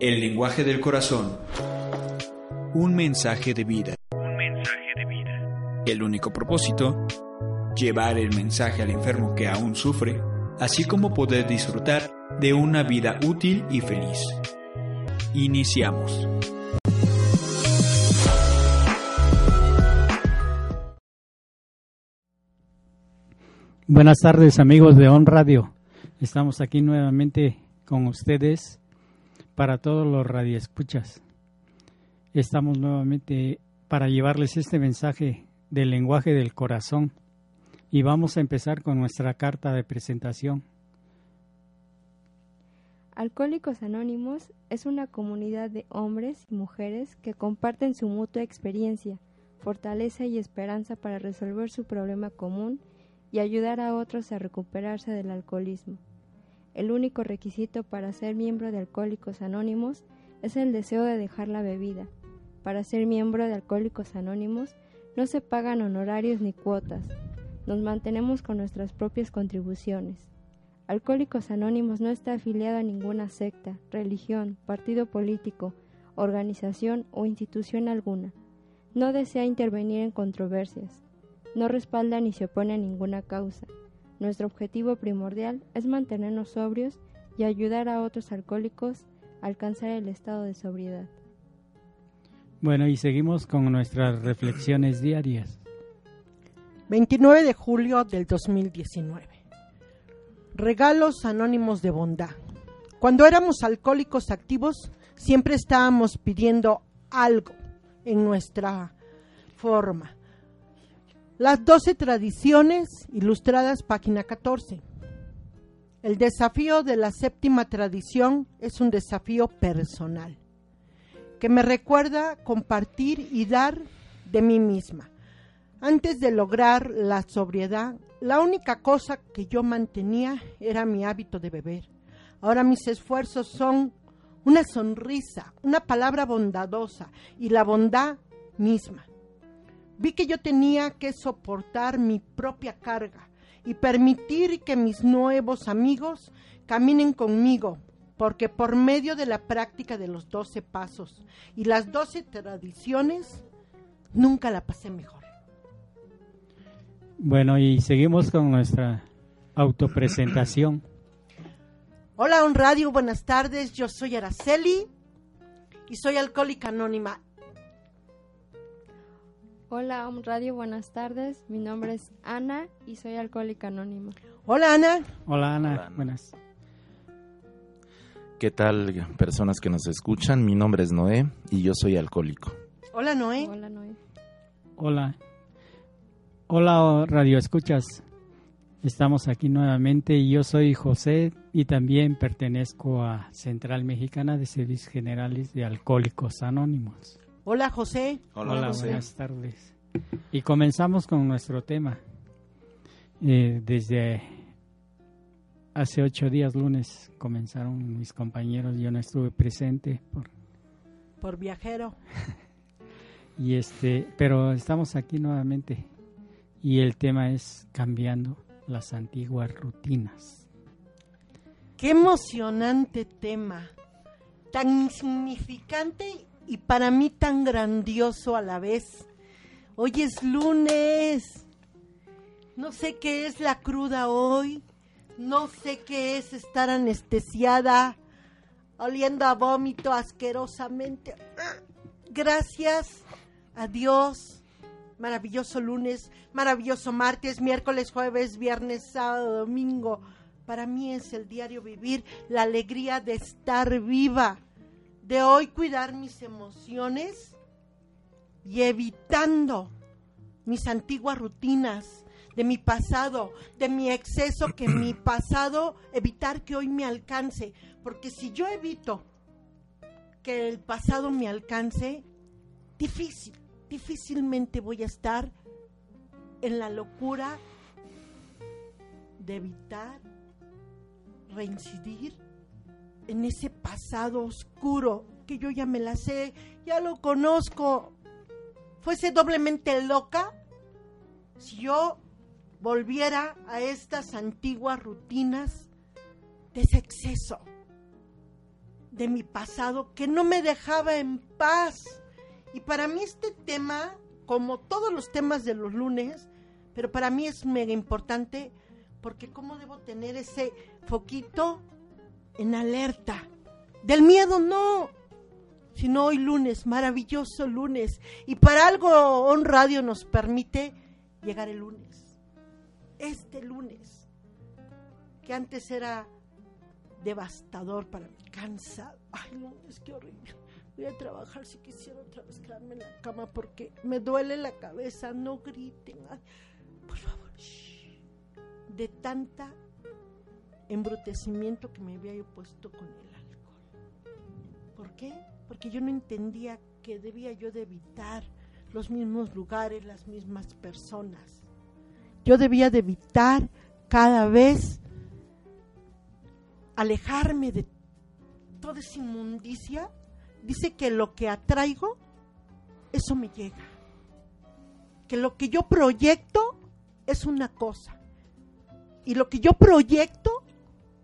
El lenguaje del corazón. Un mensaje de vida. Un mensaje de vida. El único propósito, llevar el mensaje al enfermo que aún sufre, así como poder disfrutar de una vida útil y feliz. Iniciamos. Buenas tardes amigos de On Radio. Estamos aquí nuevamente con ustedes para todos los radioescuchas. Estamos nuevamente para llevarles este mensaje del lenguaje del corazón y vamos a empezar con nuestra carta de presentación. Alcohólicos Anónimos es una comunidad de hombres y mujeres que comparten su mutua experiencia, fortaleza y esperanza para resolver su problema común y ayudar a otros a recuperarse del alcoholismo. El único requisito para ser miembro de Alcohólicos Anónimos es el deseo de dejar la bebida. Para ser miembro de Alcohólicos Anónimos no se pagan honorarios ni cuotas. Nos mantenemos con nuestras propias contribuciones. Alcohólicos Anónimos no está afiliado a ninguna secta, religión, partido político, organización o institución alguna. No desea intervenir en controversias no respalda ni se opone a ninguna causa. Nuestro objetivo primordial es mantenernos sobrios y ayudar a otros alcohólicos a alcanzar el estado de sobriedad. Bueno, y seguimos con nuestras reflexiones diarias. 29 de julio del 2019. Regalos anónimos de bondad. Cuando éramos alcohólicos activos, siempre estábamos pidiendo algo en nuestra forma. Las doce tradiciones ilustradas, página 14. El desafío de la séptima tradición es un desafío personal, que me recuerda compartir y dar de mí misma. Antes de lograr la sobriedad, la única cosa que yo mantenía era mi hábito de beber. Ahora mis esfuerzos son una sonrisa, una palabra bondadosa y la bondad misma. Vi que yo tenía que soportar mi propia carga y permitir que mis nuevos amigos caminen conmigo, porque por medio de la práctica de los doce pasos y las doce tradiciones, nunca la pasé mejor. Bueno, y seguimos con nuestra autopresentación. Hola, On Radio, buenas tardes. Yo soy Araceli y soy alcohólica anónima. Hola, Om Radio, buenas tardes. Mi nombre es Ana y soy alcohólica anónima. Hola, Ana. Hola, Ana. Buenas. ¿Qué tal, personas que nos escuchan? Mi nombre es Noé y yo soy alcohólico. Hola, Noé. Hola, Noé. Hola. Hola, Radio Escuchas. Estamos aquí nuevamente y yo soy José y también pertenezco a Central Mexicana de Servicios Generales de Alcohólicos Anónimos. Hola, José. Hola, buenas tardes. Y comenzamos con nuestro tema. Eh, desde hace ocho días, lunes, comenzaron mis compañeros. Yo no estuve presente por por viajero. y este, pero estamos aquí nuevamente y el tema es cambiando las antiguas rutinas. Qué emocionante tema, tan insignificante y para mí tan grandioso a la vez. Hoy es lunes. No sé qué es la cruda hoy. No sé qué es estar anestesiada, oliendo a vómito asquerosamente. Gracias a Dios. Maravilloso lunes, maravilloso martes, miércoles, jueves, viernes, sábado, domingo. Para mí es el diario vivir, la alegría de estar viva de hoy cuidar mis emociones y evitando mis antiguas rutinas de mi pasado, de mi exceso, que mi pasado, evitar que hoy me alcance. Porque si yo evito que el pasado me alcance, difícil, difícilmente voy a estar en la locura de evitar reincidir en ese pasado oscuro que yo ya me la sé, ya lo conozco. Fuese doblemente loca si yo volviera a estas antiguas rutinas de ese exceso. de mi pasado que no me dejaba en paz. Y para mí este tema, como todos los temas de los lunes, pero para mí es mega importante porque cómo debo tener ese foquito en alerta. Del miedo no, sino hoy lunes, maravilloso lunes. Y para algo On Radio nos permite llegar el lunes. Este lunes, que antes era devastador para mí, cansado. Ay, no, es que horrible. Voy a trabajar si quisiera otra vez quedarme en la cama porque me duele la cabeza. No griten. Por favor. De tanta embrutecimiento que me había yo puesto con el alcohol. ¿Por qué? Porque yo no entendía que debía yo de evitar los mismos lugares, las mismas personas. Yo debía de evitar cada vez alejarme de toda esa inmundicia. Dice que lo que atraigo, eso me llega. Que lo que yo proyecto es una cosa. Y lo que yo proyecto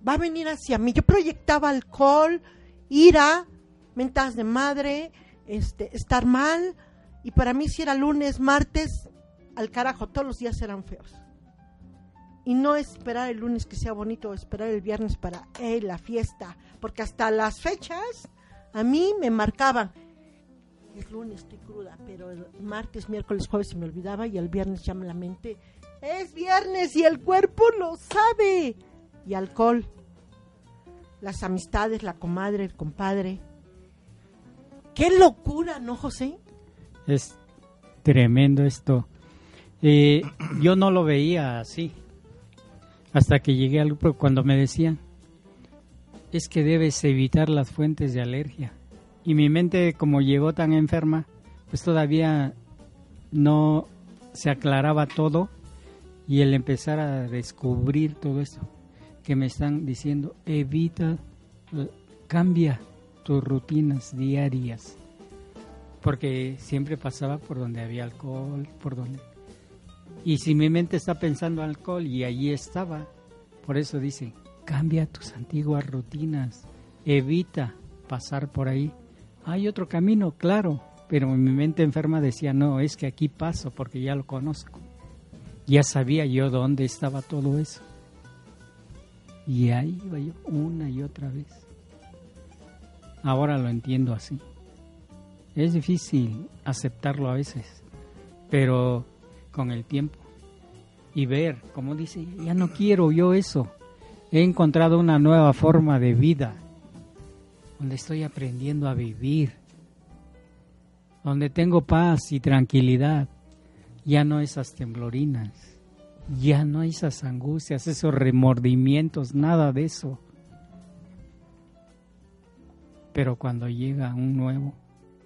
va a venir hacia mí. Yo proyectaba alcohol, ira, mentadas de madre, este, estar mal. Y para mí si era lunes, martes, al carajo, todos los días eran feos. Y no esperar el lunes que sea bonito, esperar el viernes para eh, la fiesta. Porque hasta las fechas a mí me marcaban. Es lunes, estoy cruda, pero el martes, miércoles, jueves se me olvidaba y el viernes ya me la mente. Es viernes y el cuerpo lo sabe. Y alcohol. Las amistades, la comadre, el compadre. Qué locura, ¿no, José? Es tremendo esto. Eh, yo no lo veía así. Hasta que llegué al grupo cuando me decían, es que debes evitar las fuentes de alergia. Y mi mente, como llegó tan enferma, pues todavía no se aclaraba todo y el empezar a descubrir todo esto que me están diciendo, evita, eh, cambia tus rutinas diarias. Porque siempre pasaba por donde había alcohol, por donde... Y si mi mente está pensando alcohol y allí estaba, por eso dice, cambia tus antiguas rutinas, evita pasar por ahí. Hay otro camino, claro, pero mi mente enferma decía, no, es que aquí paso porque ya lo conozco. Ya sabía yo dónde estaba todo eso. Y ahí iba yo una y otra vez. Ahora lo entiendo así. Es difícil aceptarlo a veces, pero con el tiempo. Y ver, como dice, ya no quiero yo eso. He encontrado una nueva forma de vida, donde estoy aprendiendo a vivir, donde tengo paz y tranquilidad. Ya no esas temblorinas, ya no esas angustias, esos remordimientos, nada de eso. Pero cuando llega un nuevo,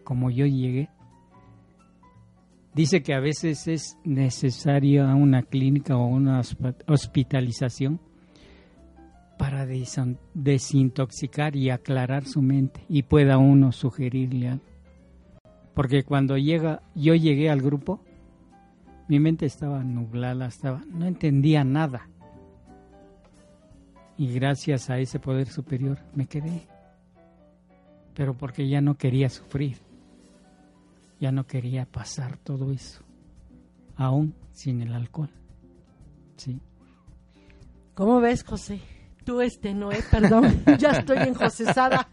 como yo llegué, dice que a veces es necesaria una clínica o una hosp- hospitalización para desin- desintoxicar y aclarar su mente y pueda uno sugerirle algo. Porque cuando llega, yo llegué al grupo, mi mente estaba nublada, estaba, no entendía nada. Y gracias a ese poder superior me quedé. Pero porque ya no quería sufrir, ya no quería pasar todo eso, aún sin el alcohol. Sí. ¿Cómo ves, José? Tú este no, eh, perdón, ya estoy enjosesada.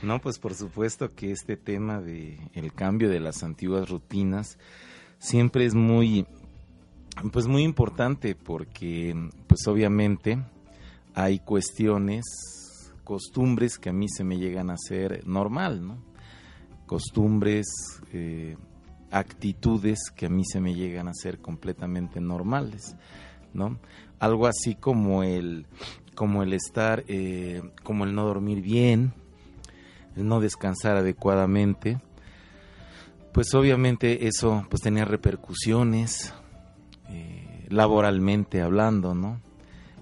No, pues por supuesto que este tema de el cambio de las antiguas rutinas siempre es muy pues muy importante porque pues obviamente hay cuestiones, costumbres que a mí se me llegan a ser normal, ¿no? Costumbres, eh, actitudes que a mí se me llegan a ser completamente normales, ¿no? Algo así como el como el estar, eh, como el no dormir bien, el no descansar adecuadamente, pues obviamente eso pues tenía repercusiones eh, laboralmente hablando, ¿no?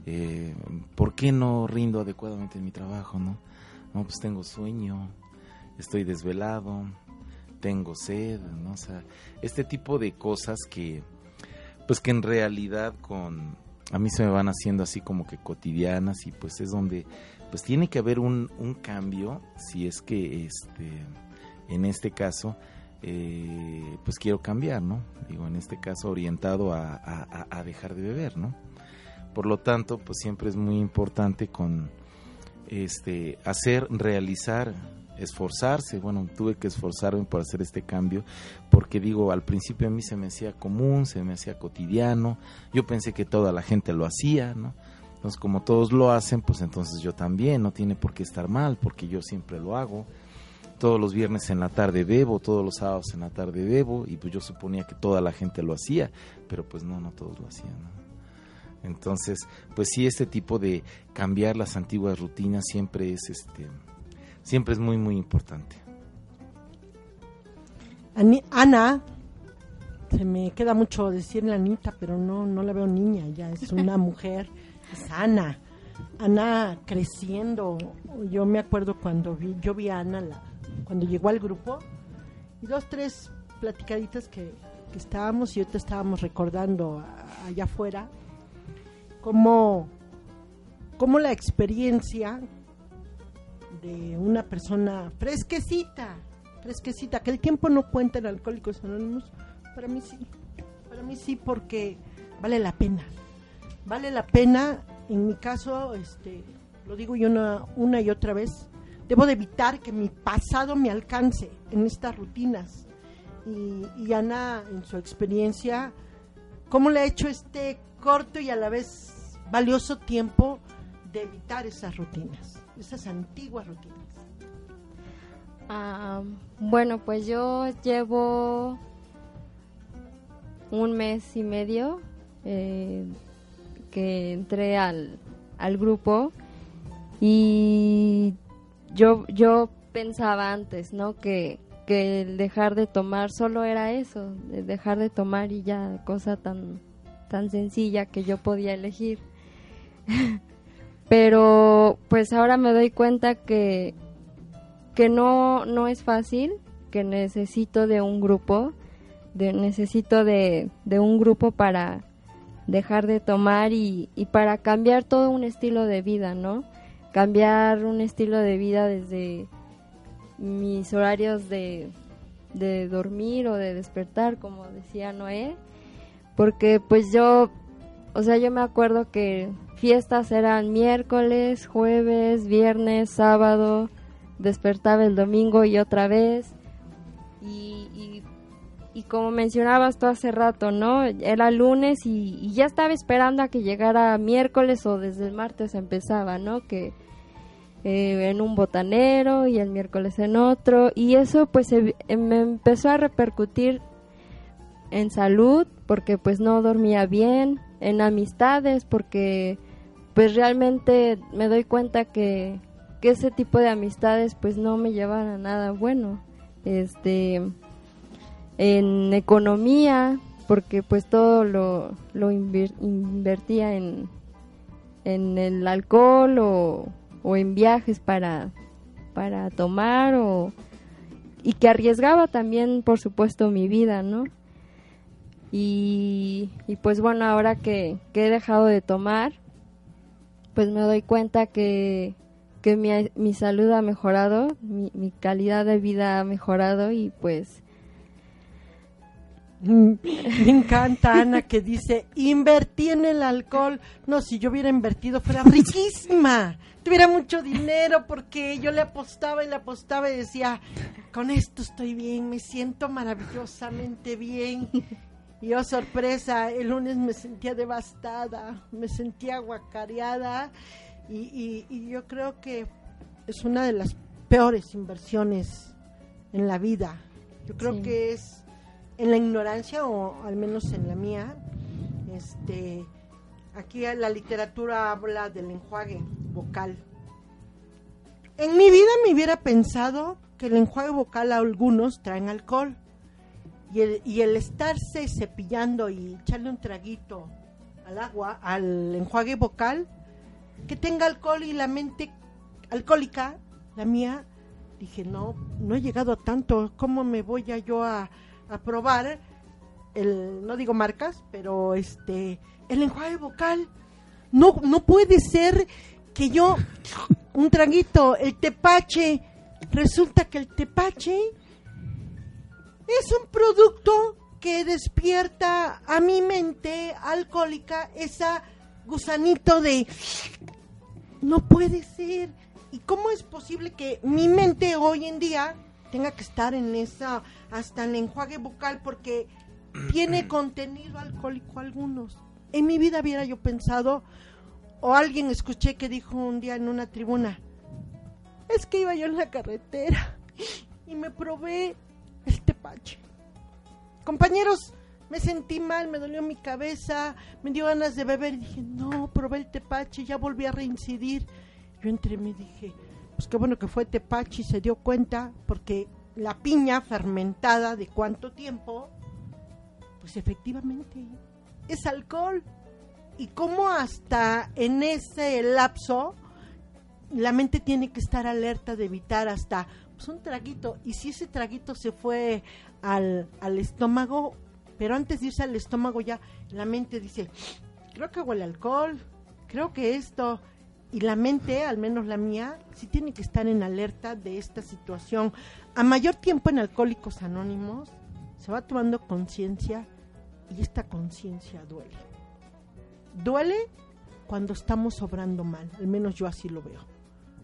Eh, ¿Por qué no rindo adecuadamente en mi trabajo, no? No, pues tengo sueño, estoy desvelado, tengo sed, ¿no? O sea, este tipo de cosas que, pues que en realidad con, a mí se me van haciendo así como que cotidianas y pues es donde pues tiene que haber un, un cambio si es que este en este caso eh, pues quiero cambiar, ¿no? Digo, en este caso orientado a, a, dejar de beber, ¿no? Por lo tanto, pues siempre es muy importante con este hacer, realizar, esforzarse. Bueno, tuve que esforzarme por hacer este cambio, porque digo, al principio a mí se me hacía común, se me hacía cotidiano. Yo pensé que toda la gente lo hacía, ¿no? Entonces, como todos lo hacen, pues entonces yo también, no tiene por qué estar mal, porque yo siempre lo hago todos los viernes en la tarde bebo, todos los sábados en la tarde bebo, y pues yo suponía que toda la gente lo hacía, pero pues no, no todos lo hacían. Entonces, pues sí, este tipo de cambiar las antiguas rutinas siempre es, este, siempre es muy, muy importante. Ana, se me queda mucho decirle Anita, pero no, no la veo niña, ya es una mujer, es Ana. Ana creciendo, yo me acuerdo cuando vi, yo vi a Ana la, cuando llegó al grupo, y dos, tres platicaditas que, estábamos y ahorita estábamos recordando allá afuera, cómo, cómo la experiencia de una persona fresquecita, fresquecita, que el tiempo no cuenta en Alcohólicos Anónimos, para mí sí, para mí sí, porque vale la pena, vale la pena, en mi caso, este, lo digo yo una, una y otra vez, Debo de evitar que mi pasado me alcance en estas rutinas. Y, Ana, en su experiencia, ¿cómo le ha hecho este corto y a la vez valioso tiempo de evitar esas rutinas, esas antiguas rutinas? Ah, bueno, pues yo llevo un mes y medio eh, que entré al, al grupo y yo, yo pensaba antes, ¿no? Que, que el dejar de tomar solo era eso, dejar de tomar y ya, cosa tan, tan sencilla que yo podía elegir. Pero pues ahora me doy cuenta que, que no, no es fácil, que necesito de un grupo, de, necesito de, de un grupo para dejar de tomar y, y para cambiar todo un estilo de vida, ¿no? Cambiar un estilo de vida desde mis horarios de, dormir o de despertar, como decía Noé, porque pues yo, o sea, yo me acuerdo que fiestas eran miércoles, jueves, viernes, sábado, despertaba el domingo y otra vez, y, y, como mencionabas tú hace rato, ¿no? Era lunes y, y, ya estaba esperando a que llegara miércoles o desde el martes empezaba, ¿no? Que eh, en un botanero y el miércoles en otro y eso pues me empezó a repercutir en salud porque pues no dormía bien, en amistades porque pues realmente me doy cuenta que, que ese tipo de amistades pues no me llevan a nada bueno. Este en economía porque pues todo lo, lo invertía en, en el alcohol o o en viajes para, para tomar o y que arriesgaba también por supuesto mi vida, ¿no? Y, y pues bueno, ahora que, que, he dejado de tomar, pues me doy cuenta que, que mi, mi salud ha mejorado, mi, mi calidad de vida ha mejorado y pues me encanta Ana que dice, invertí en el alcohol. No, si yo hubiera invertido fuera riquísima, tuviera mucho dinero porque yo le apostaba y le apostaba y decía, con esto estoy bien, me siento maravillosamente bien. Y oh sorpresa, el lunes me sentía devastada, me sentía guacareada y, y yo creo que es una de las peores inversiones en la vida. Yo creo que es en la ignorancia o al menos en la mía, este, aquí la literatura habla del enjuague vocal. En mi vida me hubiera pensado que el enjuague vocal a algunos traen alcohol y el, y el estarse cepillando y echarle un traguito al agua, al enjuague vocal, que tenga alcohol y la mente alcohólica, la mía, dije, no, no he llegado a tanto, ¿cómo me voy a yo a, a probar el, no digo marcas, pero este, el enjuague vocal. No, no puede ser que yo, un traguito, el tepache, resulta que el tepache es un producto que despierta a mi mente alcohólica esa gusanito de no puede ser. ¿Y cómo es posible que mi mente hoy en día tenga que estar en esa, hasta en enjuague bucal porque tiene contenido alcohólico algunos? En mi vida hubiera yo pensado, o alguien escuché que dijo un día en una tribuna, es que iba yo en la carretera y me probé el tepache. Compañeros, me sentí mal, me dolió mi cabeza, me dio ganas de beber y dije, no, probé el tepache, ya volví a reincidir. Yo entre mí dije, pues qué bueno que fue tepache y se dio cuenta, porque la piña fermentada de cuánto tiempo, pues efectivamente es alcohol. Y cómo hasta en ese lapso la mente tiene que estar alerta de evitar hasta pues, un traguito. Y si ese traguito se fue al, al estómago, pero antes de irse al estómago ya la mente dice, creo que huele alcohol, creo que esto, y la mente, al menos la mía, sí tiene que estar en alerta de esta situación. A mayor tiempo en Alcohólicos Anónimos se va tomando conciencia y esta conciencia duele. Duele cuando estamos obrando mal, al menos yo así lo veo.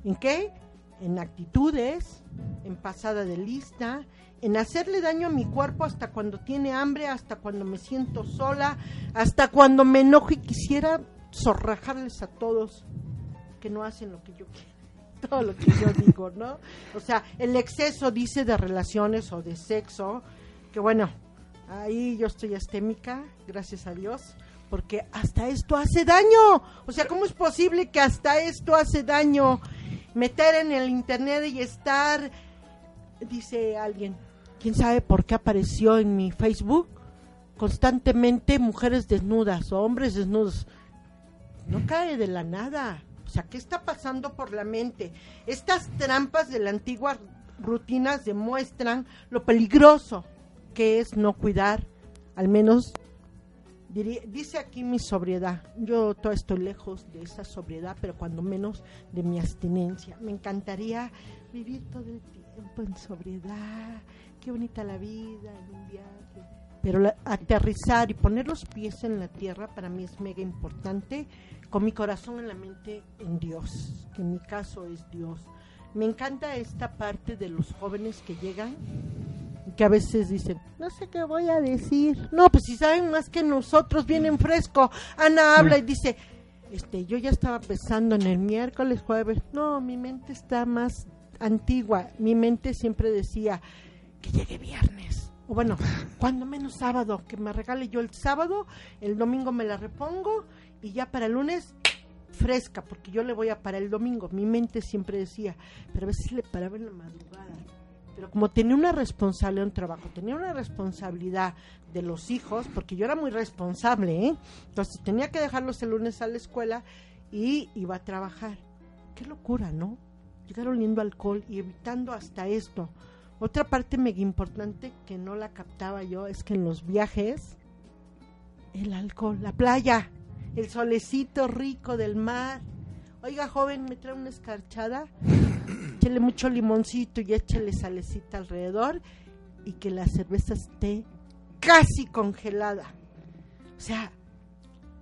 ¿En qué? En actitudes, en pasada de lista, en hacerle daño a mi cuerpo hasta cuando tiene hambre, hasta cuando me siento sola, hasta cuando me enojo y quisiera zorrajarles a todos que no hacen lo que yo quiero. Todo lo que yo digo, ¿no? O sea, el exceso, dice, de relaciones o de sexo, que bueno, ahí yo estoy astémica, gracias a Dios, porque hasta esto hace daño. O sea, ¿cómo es posible que hasta esto hace daño? Meter en el internet y estar, dice alguien, quién sabe por qué apareció en mi Facebook constantemente mujeres desnudas o hombres desnudos. No cae de la nada. Sea, ¿qué está pasando por la mente? Estas trampas de la antigua rutinas demuestran lo peligroso que es no cuidar, al menos dice aquí mi sobriedad. Yo todo estoy lejos de esa sobriedad, pero cuando menos de mi abstinencia. Me encantaría vivir todo el tiempo en sobriedad, qué bonita la vida, en un viaje. Pero aterrizar y poner los pies en la tierra para mí es mega importante, con mi corazón en la mente en Dios, que en mi caso es Dios. Me encanta esta parte de los jóvenes que llegan, que a veces dicen, no sé qué voy a decir. No, pues si saben más que nosotros, vienen fresco. Ana habla y dice, este, yo ya estaba pensando en el miércoles, jueves. No, mi mente está más antigua. Mi mente siempre decía, que llegue viernes. O bueno, cuando menos sábado, que me regale yo el sábado, el domingo me la repongo y ya para el lunes fresca, porque yo le voy a para el domingo. Mi mente siempre decía, pero a veces le paraba en la madrugada. Pero como tenía una responsabilidad, un trabajo, tenía una responsabilidad de los hijos, porque yo era muy responsable, ¿eh? Entonces tenía que dejarlos el lunes a la escuela y iba a trabajar. Qué locura, ¿no? Llegar oliendo alcohol y evitando hasta esto. Otra parte mega importante que no la captaba yo es que en los viajes, el alcohol, la playa, el solecito rico del mar. Oiga, joven, me trae una escarchada, échale mucho limoncito y échale salecita alrededor y que la cerveza esté casi congelada. O sea,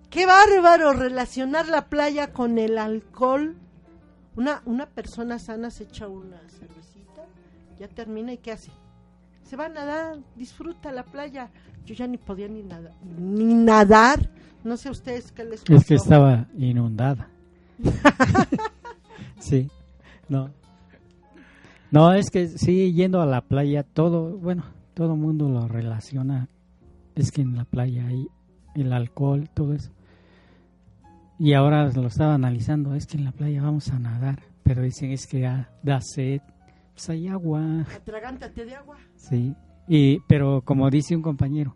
qué bárbaro relacionar la playa con el alcohol. Una, una persona sana se echa una cerveza ya termina y ¿qué hace? Se va a nadar, disfruta la playa. Yo ya ni podía ni, nada, ni nadar. No sé ustedes qué les pasó. Es que estaba inundada. sí, no. No, es que sí, yendo a la playa, todo, bueno, todo mundo lo relaciona. Es que en la playa hay el alcohol, todo eso. Y ahora lo estaba analizando, es que en la playa vamos a nadar, pero dicen es que da sed, pues hay agua. Atragántate de agua. Sí, y, pero como dice un compañero,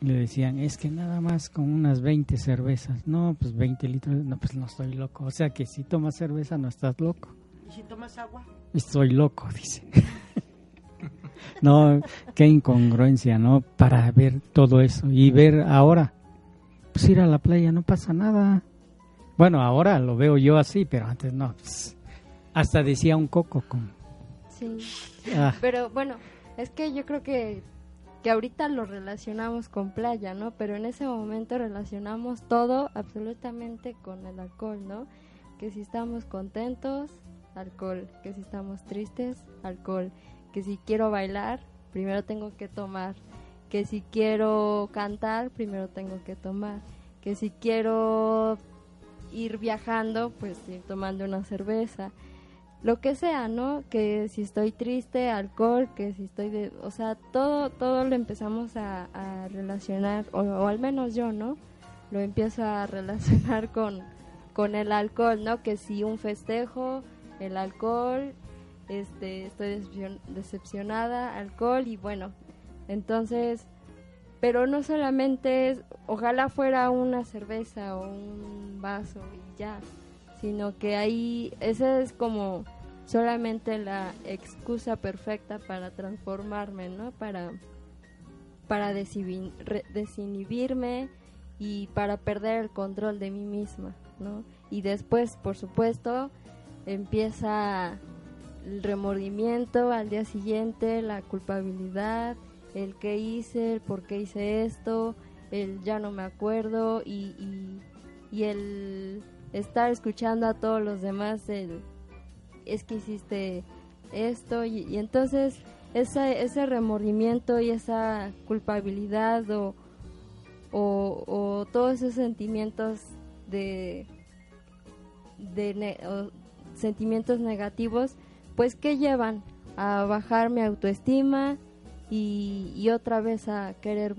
le decían, es que nada más con unas 20 cervezas. No, pues 20 litros, no, pues no estoy loco. O sea que si tomas cerveza no estás loco. ¿Y si tomas agua? Estoy loco, dice. no, qué incongruencia, ¿no? Para ver todo eso y ver ahora, pues ir a la playa no pasa nada. Bueno, ahora lo veo yo así, pero antes no. pues, hasta decía un coco con... Sí. ah, Pero bueno, es que yo creo que, que ahorita lo relacionamos con playa, ¿no? Pero en ese momento relacionamos todo absolutamente con el alcohol, ¿no? Que si estamos contentos, alcohol. Que si estamos tristes, alcohol. Que si quiero bailar, primero tengo que tomar. Que si quiero cantar, primero tengo que tomar. Que si quiero ir viajando, pues ir tomando una cerveza lo que sea, ¿no? Que si estoy triste, alcohol, que si estoy de, o sea, todo, todo lo empezamos a, relacionar, o, o al menos yo, ¿no? Lo empiezo a relacionar con, con el alcohol, ¿no? Que si un festejo, el alcohol, este, estoy decepcion- decepcionada, alcohol y bueno, entonces, pero no solamente es, ojalá fuera una cerveza o un vaso y ya, sino que ahí esa es como solamente la excusa perfecta para transformarme, ¿no? Para para desinhibirme y para perder el control de mí misma, ¿no? Y después, por supuesto, empieza el remordimiento al día siguiente, la culpabilidad, el qué hice, el por qué hice esto, el ya no me acuerdo y, y, y el estar escuchando a todos los demás el es que hiciste esto y, entonces ese, ese remordimiento y esa culpabilidad o, o, todos esos sentimientos de, de sentimientos negativos pues que llevan a bajar mi autoestima y, y otra vez a querer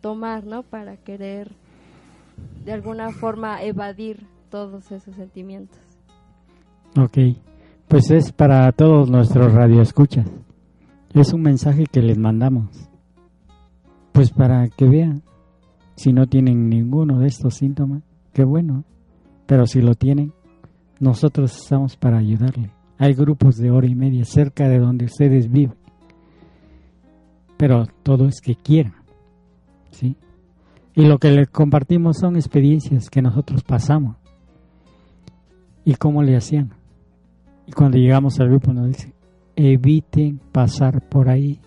tomar no para querer de alguna forma evadir todos esos sentimientos ok, pues es para todos nuestros radioescuchas. Es un mensaje que les mandamos. Pues para que vean, si no tienen ninguno de estos síntomas, qué bueno. Pero si lo tienen, nosotros estamos para ayudarle. Hay grupos de hora y media cerca de donde ustedes viven. Pero todo es que quieran. ¿Sí? Y lo que les compartimos son experiencias que nosotros pasamos. ¿Y cómo le hacían? Y cuando llegamos al grupo nos dice, eviten pasar por ahí.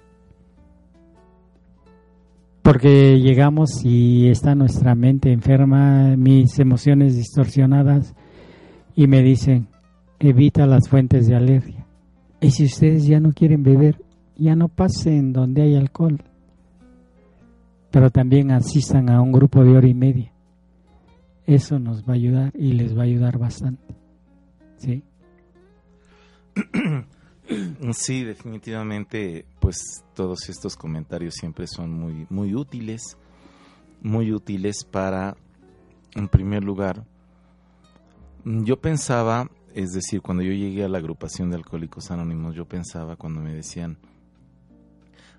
Porque llegamos y está nuestra mente enferma, mis emociones distorsionadas y me dicen, evita las fuentes de alergia. Y si ustedes ya no quieren beber, ya no pasen donde hay alcohol. Pero también asistan a un grupo de hora y media. Eso nos va a ayudar y les va a ayudar bastante. ¿Sí? Sí, definitivamente, pues todos estos comentarios siempre son muy, muy útiles, muy útiles para, en primer lugar, yo pensaba, es decir, cuando yo llegué a la agrupación de Alcohólicos Anónimos, yo pensaba cuando me decían,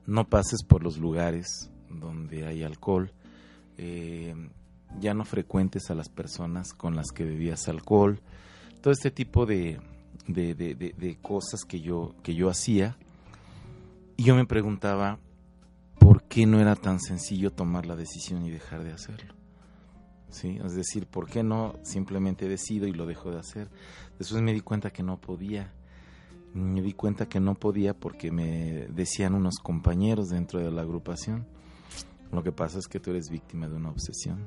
no pases por los lugares donde hay alcohol, eh, ya no frecuentes a las personas con las que bebías alcohol, todo este tipo de, de, de- cosas que yo, que yo hacía. Y yo me preguntaba por qué no era tan sencillo tomar la decisión y dejar de hacerlo. ¿Sí? Es decir, ¿por qué no simplemente decido y lo dejo de hacer? Después me di cuenta que no podía. Me di cuenta que no podía porque me decían unos compañeros dentro de la agrupación. Lo que pasa es que tú eres víctima de una obsesión.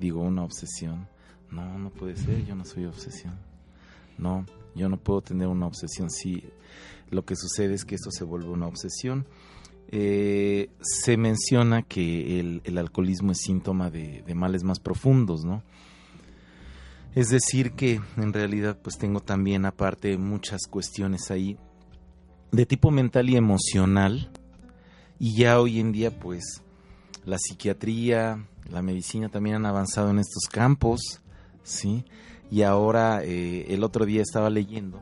Digo, una obsesión. No, no puede ser, yo no soy obsesión. No, yo no puedo tener una obsesión. Sí, lo que sucede es que esto se vuelve una obsesión. Eh, se menciona que el, el alcoholismo es síntoma de, de males más profundos, ¿no? Es decir, que en realidad pues tengo también aparte muchas cuestiones ahí de tipo mental y emocional y ya hoy en día pues la psiquiatría, la medicina también han avanzado en estos campos, ¿sí? Y ahora eh, el otro día estaba leyendo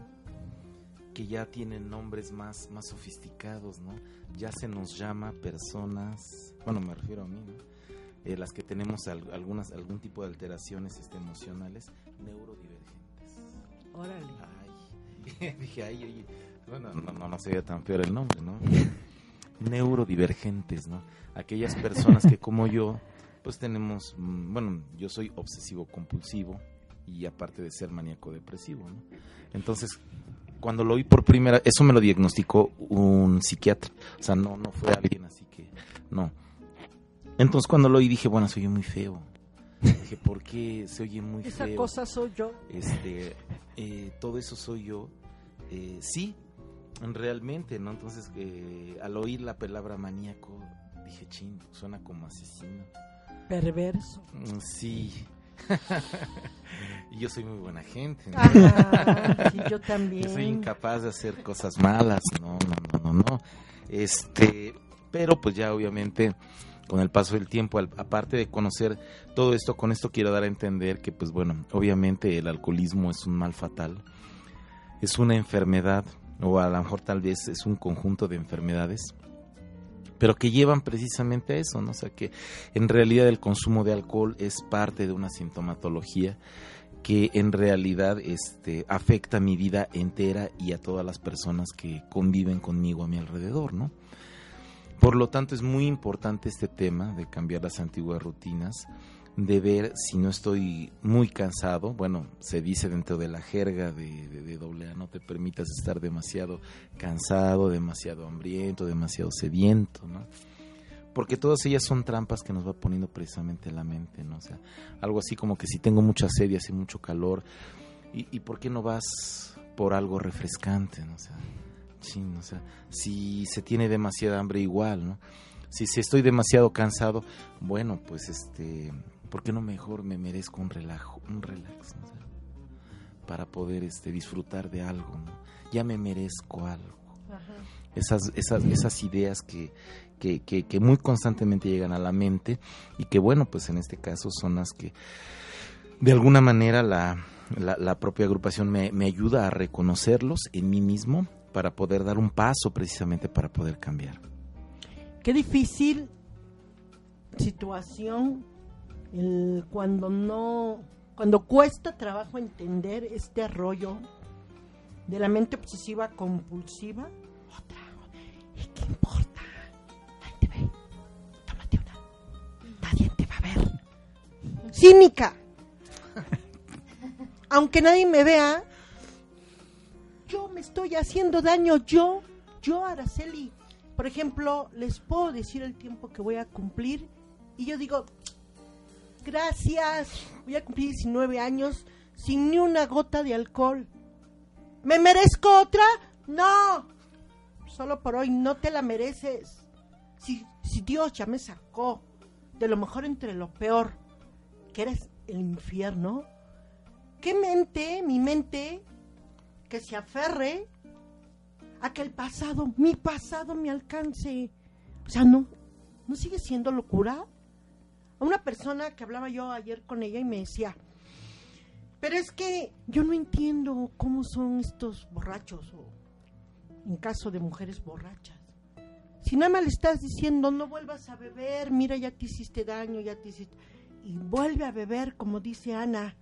que ya tienen nombres más, más sofisticados, ¿no? Ya se nos llama personas, bueno, me refiero a mí, ¿no? Eh, las que tenemos al- algunas, algún tipo de alteraciones este, emocionales, neurodivergentes. Órale. Ay, dije, ay, oye, Bueno, no, no, no sería tan peor el nombre, ¿no? Neurodivergentes, ¿no? Aquellas personas que como yo, pues tenemos, mm, bueno, yo soy obsesivo compulsivo y aparte de ser maníaco depresivo, ¿no? Entonces, cuando lo oí por primera, eso me lo diagnosticó un psiquiatra, o sea, no, no fue alguien así que, no. Entonces cuando lo oí dije, bueno, soy muy feo. Dije, ¿por qué se oye muy Esa feo? cosa soy yo. este eh, todo eso soy yo eh, sí realmente no entonces eh, al oír la palabra maníaco dije chin suena como asesino Perverso. Mm, sí y yo soy muy buena gente ¿no? Ajá, sí, yo yo también. soy incapaz de hacer cosas malas no no no no no este pero pues ya obviamente con el paso del tiempo, al- aparte de conocer todo esto, con esto quiero dar a entender que, pues bueno, obviamente el alcoholismo es un mal fatal, es una enfermedad, o a lo mejor tal vez es un conjunto de enfermedades, pero que llevan precisamente a eso, ¿no? O sea, que en realidad el consumo de alcohol es parte de una sintomatología que en realidad este, afecta mi vida entera y a todas las personas que conviven conmigo a mi alrededor, ¿no? Por lo tanto, es muy importante este tema de cambiar las antiguas rutinas, de ver si no estoy muy cansado. Bueno, se dice dentro de la jerga de, de, doble A, no te permitas estar demasiado cansado, demasiado hambriento, demasiado sediento, ¿no? Porque todas ellas son trampas que nos va poniendo precisamente la mente, ¿no? O sea, algo así como que si tengo mucha sed y hace mucho calor, ¿y, y por qué no vas por algo refrescante, ¿no? O sea, chin, o sea, si se tiene demasiada hambre igual, ¿no? Si, si estoy demasiado cansado, bueno, pues este, ¿por qué no mejor me merezco un relajo, un relax, ¿no? O sea, para poder este disfrutar de algo, ¿no? Ya me merezco algo. Ajá. Esas, esas, esas ideas que, que, que, que muy constantemente llegan a la mente y que bueno, pues en este caso son las que de alguna manera la, la, la propia agrupación me, me ayuda a reconocerlos en mí mismo para poder dar un paso precisamente para poder cambiar. Qué difícil situación el- cuando no, cuando cuesta trabajo entender este rollo de la mente obsesiva compulsiva. Otra, ¿y qué importa? Nadie te ve. Tómate una. Nadie te va a ver. Cínica. Aunque nadie me vea, yo me estoy haciendo daño, yo, yo, Araceli. Por ejemplo, les puedo decir el tiempo que voy a cumplir y yo digo, gracias, voy a cumplir 19 años sin ni una gota de alcohol. ¿Me merezco otra? No, solo por hoy no te la mereces. Si, si Dios ya me sacó de lo mejor entre lo peor, que eres el infierno, ¿qué mente, mi mente, que se aferre a que el pasado, mi pasado me alcance? O sea, no, ¿no sigue siendo locura? A una persona que hablaba yo ayer con ella y me decía, pero es que yo no entiendo cómo son estos borrachos o en caso de mujeres borrachas. Si nada más le estás diciendo no vuelvas a beber, mira ya te hiciste daño, ya te hiciste... Y vuelve a beber, como dice Ana.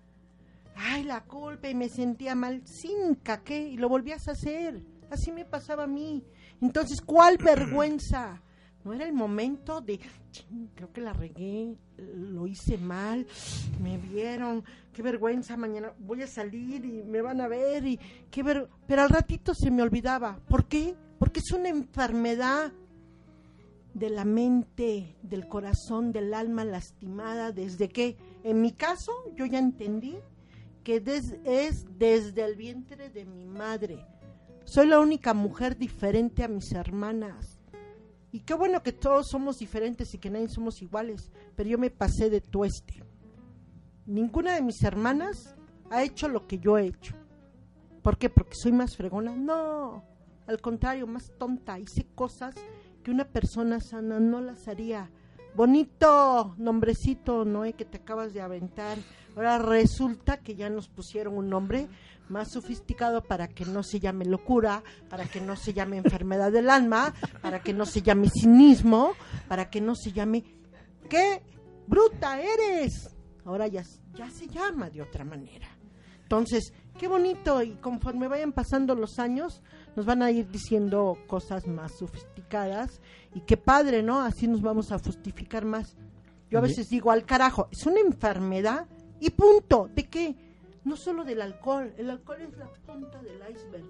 Ay, la culpa y me sentía mal. Sin caqué y lo volvías a hacer. Así me pasaba a mí. Entonces, ¿cuál vergüenza? No era el momento de, "Chin, creo que la regué, lo hice mal, me vieron, qué vergüenza, mañana voy a salir y me van a ver y qué ver... Pero al ratito se me olvidaba. ¿Por qué? Porque es una enfermedad de la mente, del corazón, del alma lastimada, desde que, en mi caso, yo ya entendí que es desde el vientre de mi madre. Soy la única mujer diferente a mis hermanas. Y qué bueno que todos somos diferentes y que nadie somos iguales, pero yo me pasé de tueste. Ninguna de mis hermanas ha hecho lo que yo he hecho. ¿Por qué? Porque soy más fregona. No, al contrario, más tonta. Hice cosas que una persona sana no las haría. Bonito nombrecito, Noé, que te acabas de aventar. Ahora resulta que ya nos pusieron un nombre más sofisticado para que no se llame locura, para que no se llame enfermedad del alma, para que no se llame cinismo, para que no se llame ¿qué bruta eres? Ahora ya, ya se llama de otra manera. Entonces, qué bonito y conforme vayan pasando los años, nos van a ir diciendo cosas más sofisticadas y qué padre, ¿no? Así nos vamos a justificar más. Yo a veces digo, al carajo, es una enfermedad y punto. ¿De qué? No solo del alcohol, el alcohol es la punta del iceberg.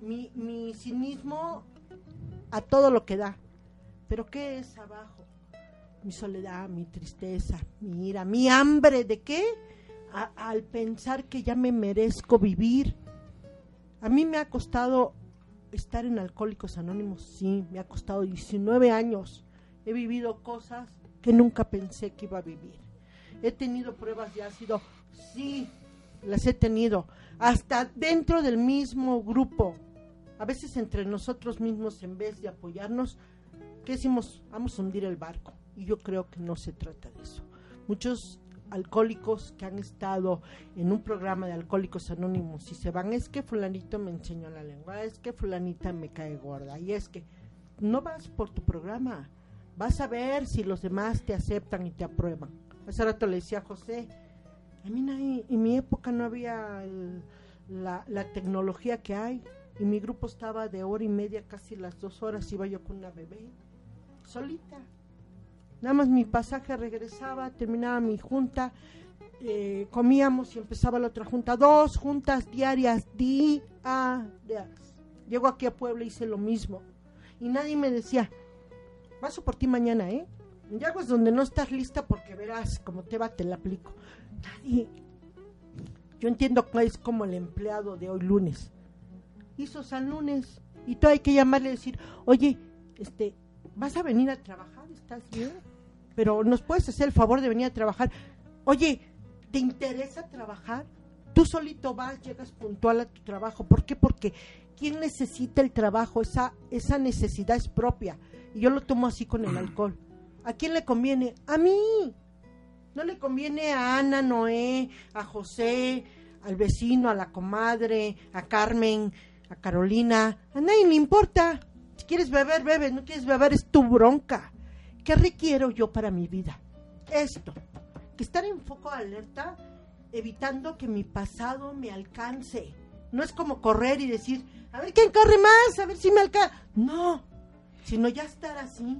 Mi, mi cinismo a todo lo que da. Pero ¿qué es abajo? Mi soledad, mi tristeza, mi ira, mi hambre. ¿De qué? A- al pensar que ya me merezco vivir. A mí me ha costado estar en Alcohólicos Anónimos, sí, me ha costado 19 años. He vivido cosas que nunca pensé que iba a vivir. He tenido pruebas de ácido, sí, las he tenido. Hasta dentro del mismo grupo. A veces entre nosotros mismos, en vez de apoyarnos, ¿qué decimos? Vamos a hundir el barco. Y yo creo que no se trata de eso. Muchos alcohólicos que han estado en un programa de alcohólicos anónimos y se van, es que fulanito me enseñó la lengua, es que fulanita me cae gorda, y es que no vas por tu programa, vas a ver si los demás te aceptan y te aprueban. Hace rato le decía a José, a mí nadie- en mi época no había la, la tecnología que hay, y mi grupo estaba de hora y media, casi las dos horas, iba yo con una bebé, solita. Nada más mi pasaje regresaba, terminaba mi junta, eh, comíamos y empezaba la otra junta. Dos juntas diarias, diarias. Llego aquí a Puebla y hice lo mismo. Y nadie me decía, paso por ti mañana, ¿eh? En aguas donde no estás lista porque verás como te va, te la aplico. Nadie. Yo entiendo que es como el empleado de hoy lunes. Hizo San Lunes. Y tú hay que llamarle y decir, oye, este, ¿vas a venir a trabajar? ¿Estás bien? Pero nos puedes hacer el favor de venir a trabajar. Oye, ¿te interesa trabajar? Tú solito vas, llegas puntual a tu trabajo. ¿Por qué? Porque ¿quién necesita el trabajo? Esa, esa necesidad es propia. Y yo lo tomo así con el alcohol. ¿A quién le conviene? A mí. No le conviene a Ana, Noé, a José, al vecino, a la comadre, a Carmen, a Carolina. A nadie le importa. Si quieres beber, bebe. No quieres beber, es tu bronca. ¿Qué requiero yo para mi vida? Esto. Que estar en foco de alerta, evitando que mi pasado me alcance. No es como correr y decir, a ver quién corre más, a ver si me alcanza. No. Sino ya estar así,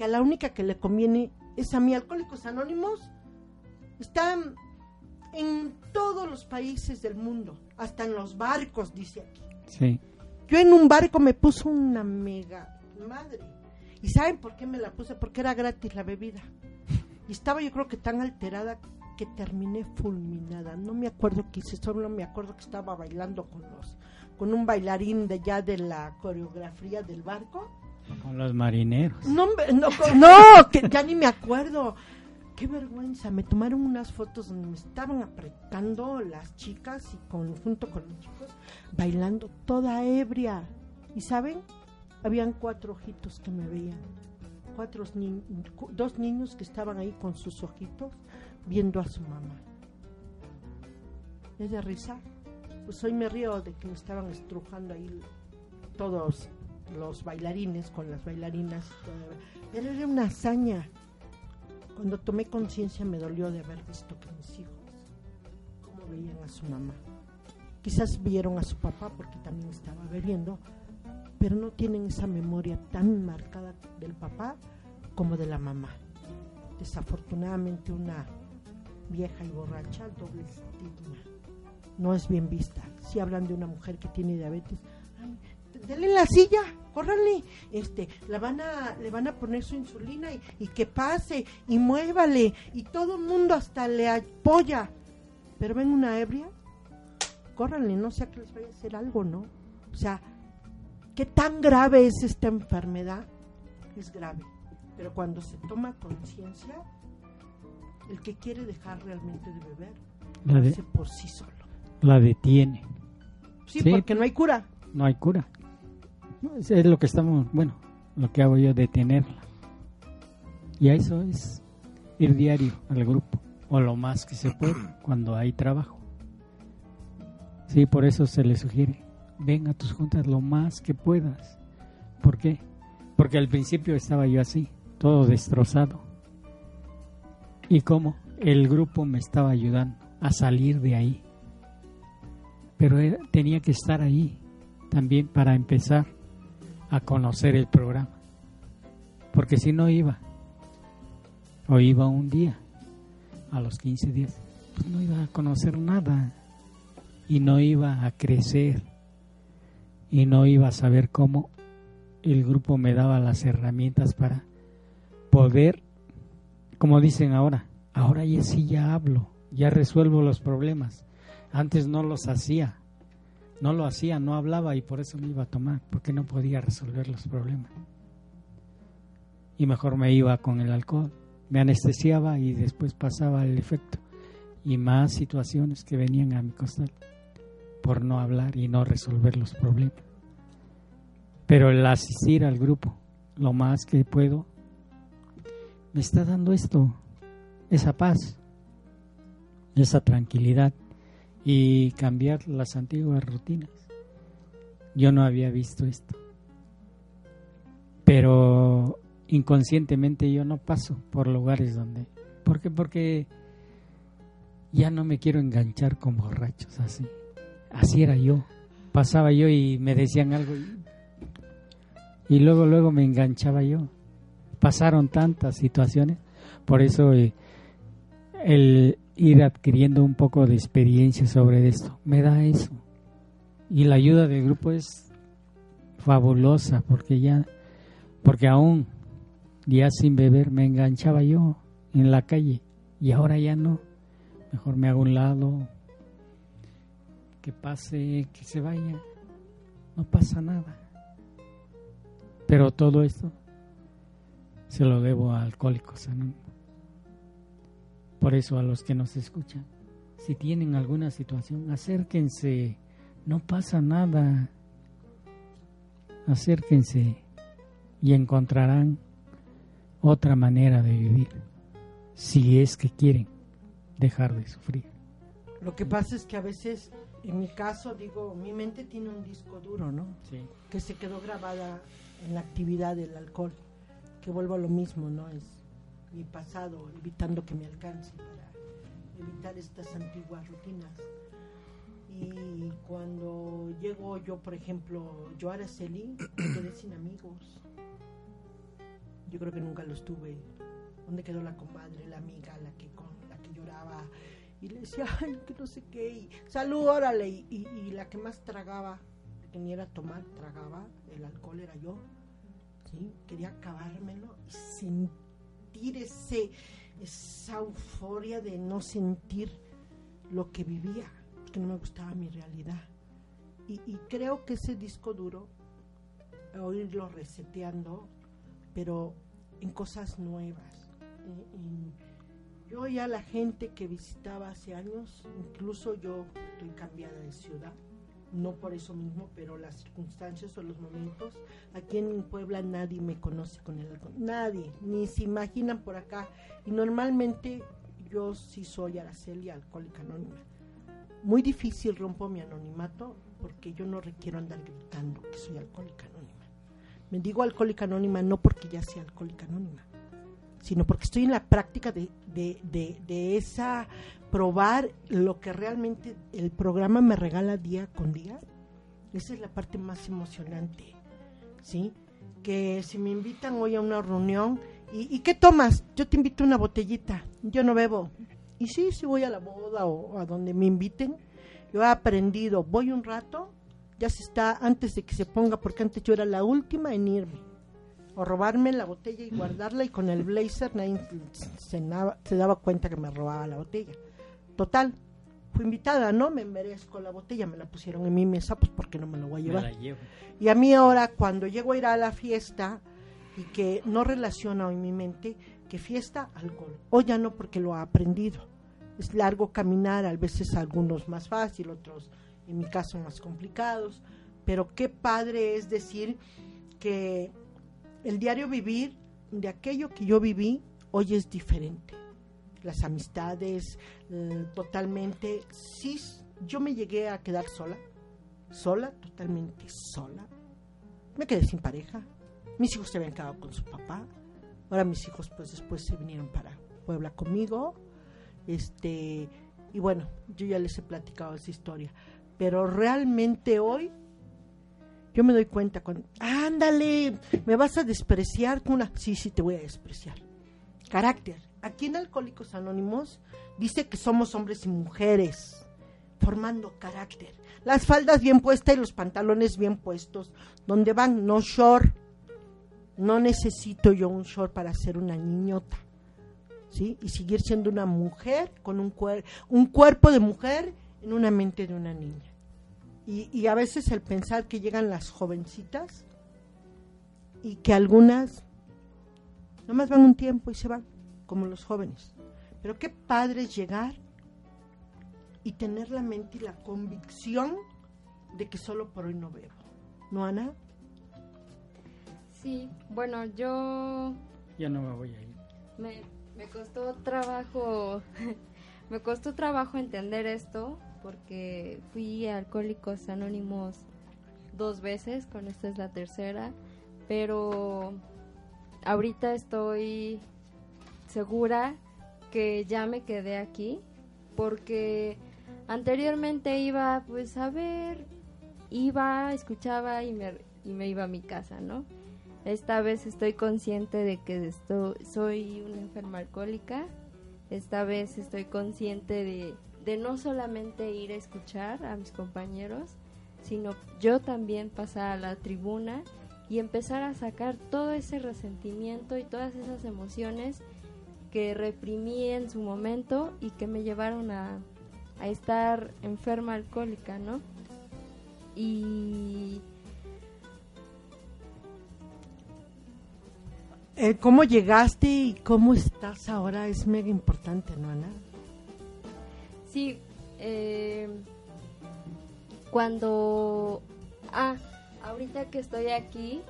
que a la única que le conviene es a mí. Alcohólicos Anónimos están en todos los países del mundo, hasta en los barcos, dice aquí. Sí. Yo en un barco me puse una mega madre. ¿Y saben por qué me la puse? Porque era gratis la bebida. Y estaba yo creo que tan alterada que terminé fulminada. No me acuerdo qué hice, solo me acuerdo que estaba bailando con los con un bailarín de ya de la coreografía del barco. Con los marineros. No, que ya ni me acuerdo. Qué vergüenza, me tomaron unas fotos donde me estaban apretando las chicas y con, junto con los chicos, bailando toda ebria. ¿Y saben? Habían cuatro ojitos que me veían. Cuatro ni- dos niños que estaban ahí con sus ojitos viendo a su mamá. ¿Es de risa? Pues hoy me río de que me estaban estrujando ahí todos los bailarines con las bailarinas. Pero era una hazaña. Cuando tomé conciencia me dolió de haber visto que mis hijos, cómo veían a su mamá. Quizás vieron a su papá porque también estaba bebiendo, pero no tienen esa memoria tan marcada del papá como de la mamá. Desafortunadamente una vieja y borracha, doble estigma. No es bien vista. Si hablan de una mujer que tiene diabetes, "Ay, denle la silla, córranle, este, la van a, le van a poner su insulina y, y que pase y muévale y todo el mundo hasta le apoya. Pero ven una ebria, córranle, no sea que les vaya a hacer algo, ¿no? O sea, ¿qué tan grave es esta enfermedad? Es grave. Pero cuando se toma conciencia, el que quiere dejar realmente de beber, La, lo hace por sí solo. la detiene. Sí, Sí. porque no hay cura. No hay cura. Es, es lo que estamos, bueno, lo que hago yo, detenerla. Y a eso es ir diario al grupo, o lo más que se puede, cuando hay trabajo. Sí, por eso se le sugiere, ven a tus juntas lo más que puedas. ¿Por qué? Porque al principio estaba yo así, todo destrozado. ¿Y cómo? El grupo me estaba ayudando a salir de ahí. pero era- tenía que estar ahí también para empezar a conocer el programa. Porque si no iba, o iba un día, a los 15 días, pues no iba a conocer nada y no iba a crecer y no iba a saber cómo el grupo me daba las herramientas para poder, como dicen ahora, ahora ya sí ya hablo, ya resuelvo los problemas. Antes no los hacía, no lo hacía, no hablaba y por eso me iba a tomar, porque no podía resolver los problemas. Y mejor me iba con el alcohol, me anestesiaba y después pasaba el efecto. Y más situaciones que venían a mi costal por no hablar y no resolver los problemas. Pero el asistir al grupo, lo más que puedo, me está dando esto, esa paz, esa tranquilidad y cambiar las antiguas rutinas. Yo no había visto esto. Pero inconscientemente yo no paso por lugares donde... ¿Por qué? Porque ya no me quiero enganchar con borrachos así. Así era yo. Pasaba yo y me decían algo y, luego luego me enganchaba yo. Pasaron tantas situaciones, por eso eh, el ir adquiriendo un poco de experiencia sobre esto me da eso. Y la ayuda del grupo es fabulosa porque ya porque aún ya sin beber me enganchaba yo en la calle y ahora ya no. Mejor me hago un lado, que pase, que se vaya, no pasa nada. Pero todo esto se lo debo a Alcohólicos. Por eso a los que nos escuchan, si tienen alguna situación, acérquense, no pasa nada. Acérquense y encontrarán otra manera de vivir, si es que quieren dejar de sufrir. Lo que pasa es que a veces, en mi caso, digo, mi mente tiene un disco duro, ¿no? Sí. Que se quedó grabada en la actividad del alcohol. Que vuelvo a lo mismo, ¿no? Es mi pasado, evitando que me alcance para evitar estas antiguas rutinas. Y cuando llego yo, por ejemplo, yo a Araceli, me quedé sin amigos. Yo creo que nunca los tuve. ¿Dónde quedó la comadre, la amiga, la que con la que lloraba? Y le decía, ay, que no sé qué, y salud, órale. Y, y- y la que más tragaba, que ni era tomar, tragaba, el alcohol era yo. ¿sí? Quería acabármelo y sentir ese, esa euforia de no sentir lo que vivía, porque no me gustaba mi realidad. Y, creo que ese disco duro, a irlo reseteando, pero en cosas nuevas. Y yo ya la gente que visitaba hace años, incluso yo estoy cambiada de ciudad, no por eso mismo, pero las circunstancias o los momentos, aquí en Puebla nadie me conoce con el alcohol, nadie, ni se imaginan por acá. Y normalmente yo sí soy Araceli, alcohólica anónima. Muy difícil rompo mi anonimato porque yo no requiero andar gritando que soy alcohólica anónima. Me digo alcohólica anónima no porque ya sea alcohólica anónima, sino porque estoy en la práctica de, de, de, de esa probar lo que realmente el programa me regala día con día. Esa es la parte más emocionante, ¿sí? Que si me invitan hoy a una reunión, ¿y, y qué tomas? Yo te invito una botellita, yo no bebo. Y sí, si voy a la boda o a donde me inviten, yo he aprendido, voy un rato, ya se está antes de que se ponga, porque antes yo era la última en irme o robarme la botella y guardarla y con el blazer nadie se, se daba cuenta que me robaba la botella. Total, fui invitada, ¿no? Me merezco la botella, me la pusieron en mi mesa, pues porque no me la voy a llevar. Y a mí ahora, cuando llego a ir a la fiesta y que no relaciono en mi mente que fiesta, alcohol. O ya no porque lo ha aprendido. Es largo caminar, a veces algunos más fácil, otros en mi caso más complicados. Pero qué padre es decir que el diario vivir de aquello que yo viví hoy es diferente. Las amistades, eh, totalmente. Sí, yo me llegué a quedar sola, sola, totalmente sola. Me quedé sin pareja. Mis hijos se habían quedado con su papá. Ahora mis hijos pues después se vinieron para Puebla conmigo. Este, y bueno, yo ya les he platicado esa historia. pero realmente hoy yo me doy cuenta cuando, ándale, me vas a despreciar con una, sí, sí, te voy a despreciar. Carácter. Aquí en Alcohólicos Anónimos dice que somos hombres y mujeres formando carácter. Las faldas bien puestas y los pantalones bien puestos. Donde van, no short. No necesito yo un short para ser una niñota. ¿Sí? Y seguir siendo una mujer con un, cuer un cuerpo de mujer en una mente de una niña. Y, y a veces el pensar que llegan las jovencitas y que algunas nomás van un tiempo y se van, como los jóvenes. Pero qué padre es llegar y tener la mente y la convicción de que solo por hoy no bebo. ¿No, Ana? Sí, bueno, yo Ya no me voy a ir. me, me costó trabajo, me costó trabajo entender esto porque fui a Alcohólicos Anónimos dos veces, con esta es la tercera, pero ahorita estoy segura que ya me quedé aquí porque anteriormente iba pues a ver, iba, escuchaba y me, y me iba a mi casa, ¿no? Esta vez estoy consciente de que esto- soy una enferma alcohólica. Esta vez estoy consciente de, de no solamente ir a escuchar a mis compañeros, sino yo también pasar a la tribuna y empezar a sacar todo ese resentimiento y todas esas emociones que reprimí en su momento y que me llevaron a, a estar enferma alcohólica, ¿no? Y Eh, ¿Cómo llegaste y cómo estás ahora? Es mega importante, ¿no, Ana? Sí, eh, cuando... Ah, ahorita que estoy aquí,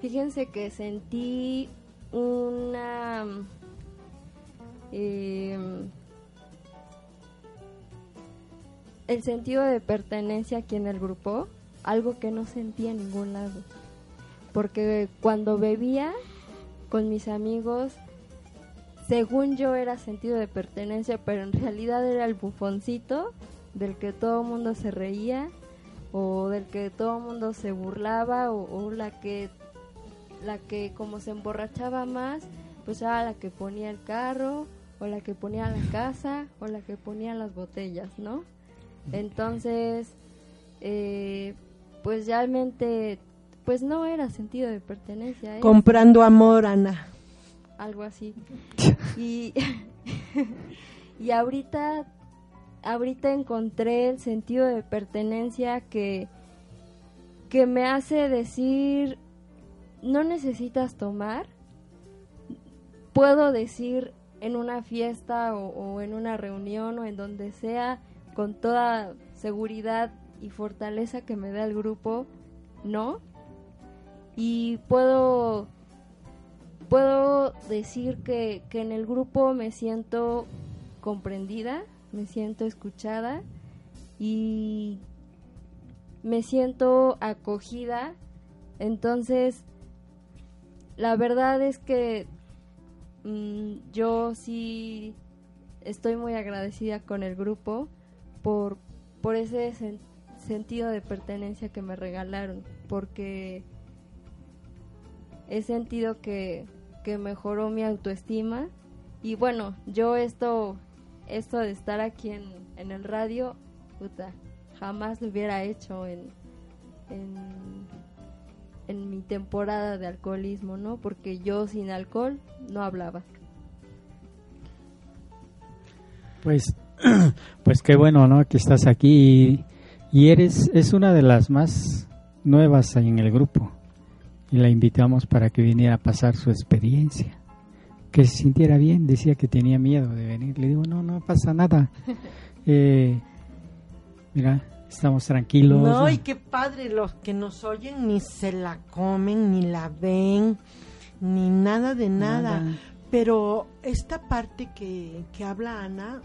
fíjense que sentí una... eh, el sentido de pertenencia aquí en el grupo, algo que no sentía en ningún lado. Porque cuando bebía con mis amigos, según yo era sentido de pertenencia, pero en realidad era el bufoncito del que todo el mundo se reía o del que todo el mundo se burlaba o, la que la que como se emborrachaba más, pues era la que ponía el carro o la que ponía la casa o la que ponía las botellas, ¿no? Entonces, eh, pues realmente, pues no era sentido de pertenencia, era Comprando amor, Ana. Algo así. Y, y ahorita, ahorita encontré el sentido de pertenencia que, que me hace decir, no necesitas tomar, puedo decir en una fiesta o, o en una reunión o en donde sea, con toda seguridad y fortaleza que me da el grupo, no. Y puedo puedo decir que, que en el grupo me siento comprendida, me siento escuchada y me siento acogida. Entonces, la verdad es que mm, yo sí estoy muy agradecida con el grupo por, por ese sen- sentido de pertenencia que me regalaron, porque he sentido que, que mejoró mi autoestima y bueno, yo esto, esto de estar aquí en, en el radio, jamás lo hubiera hecho en, en, en mi temporada de alcoholismo, ¿no? Porque yo sin alcohol no hablaba. Pues, pues qué bueno, ¿no? Que estás aquí y, y eres, es una de las más nuevas en el grupo. Y la invitamos para que viniera a pasar su experiencia. Que se sintiera bien, decía que tenía miedo de venir. Le digo, no, no pasa nada. Eh, mira, estamos tranquilos. No, y qué padre, los que nos oyen ni se la comen, ni la ven, ni nada de nada. Nada. Pero esta parte que, que habla Ana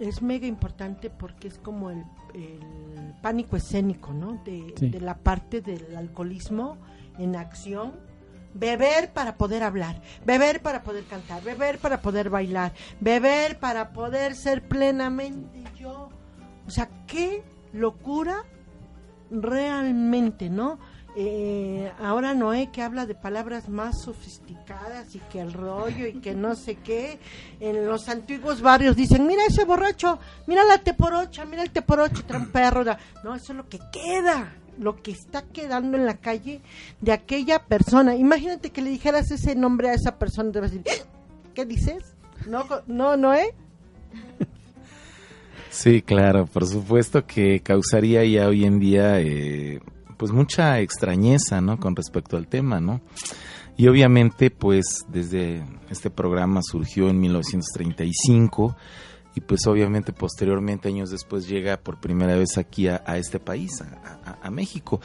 es mega importante porque es como el, el pánico escénico, ¿no? De, Sí. de la parte del alcoholismo en acción. Beber para poder hablar, beber para poder cantar, beber para poder bailar, beber para poder ser plenamente yo. O sea, qué locura realmente, ¿no? Eh, ahora Noé que habla de palabras más sofisticadas y que el rollo y que no sé qué, en los antiguos barrios dicen, mira ese borracho, mira la teporocha, mira el teporocho, trae un perro, no, eso es lo que queda, lo que está quedando en la calle de aquella persona. Imagínate que le dijeras ese nombre a esa persona, te decir, ¿qué dices? No, no, Noé. Sí, claro, por supuesto que causaría ya hoy en día eh, pues mucha extrañeza, ¿no? Con respecto al tema, ¿no? Y obviamente, pues desde este programa surgió en 1935 y pues obviamente posteriormente, años después, llega por primera vez aquí a, este país, a, México.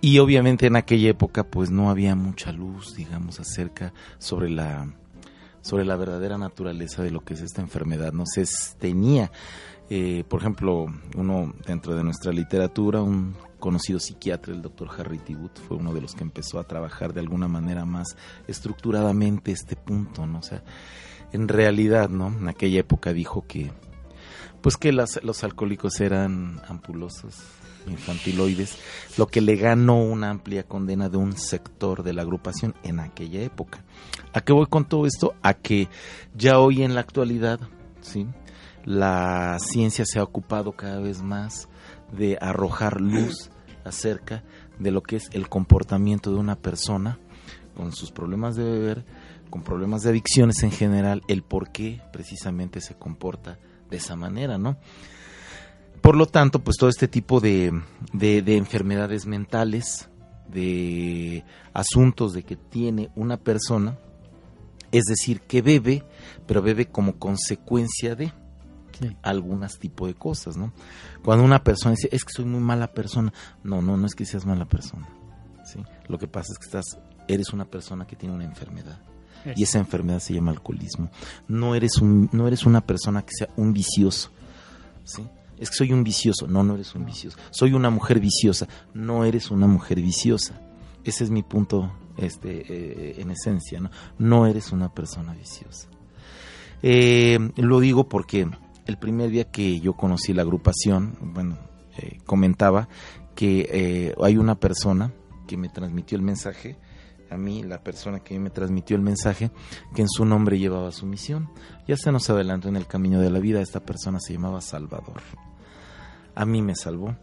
Y obviamente en aquella época pues no había mucha luz, digamos, acerca sobre la sobre la verdadera naturaleza de lo que es esta enfermedad. No se tenía, eh, por ejemplo, uno dentro de nuestra literatura, un conocido psiquiatra, el doctor Harry Tibut, fue uno de los que empezó a trabajar de alguna manera más estructuradamente este punto, ¿no? O sea, en realidad, ¿no? En aquella época dijo que, pues que los alcohólicos eran ampulosos, infantiloides, lo que le ganó una amplia condena de un sector de la agrupación en aquella época. ¿A qué voy con todo esto? A que ya hoy en la actualidad, ¿sí? La ciencia se ha ocupado cada vez más de arrojar luz acerca de lo que es el comportamiento de una persona con sus problemas de beber, con problemas de adicciones en general, el por qué precisamente se comporta de esa manera, ¿no? Por lo tanto, pues todo este tipo de, de, enfermedades mentales, de asuntos de que tiene una persona, es decir, que bebe, pero bebe como consecuencia de algunas tipo de cosas, ¿no? Cuando una persona dice, es que soy muy mala persona, no, no, no es que seas mala persona, ¿sí? Lo que pasa es que estás, eres una persona que tiene una enfermedad. Y esa enfermedad se llama alcoholismo. No eres, un, no eres una persona que sea un vicioso, ¿sí? Es que soy un vicioso. No, no eres un vicioso. Soy una mujer viciosa. No eres una mujer viciosa. Ese es mi punto este, eh, en esencia. ¿no? no eres una persona viciosa. Eh, lo digo porque el primer día que yo conocí la agrupación, bueno, eh, comentaba que eh, hay una persona que me transmitió el mensaje, a mí la persona que me transmitió el mensaje, que en su nombre llevaba su misión. Ya se nos adelantó en el camino de la vida, esta persona se llamaba Salvador. A mí me salvó.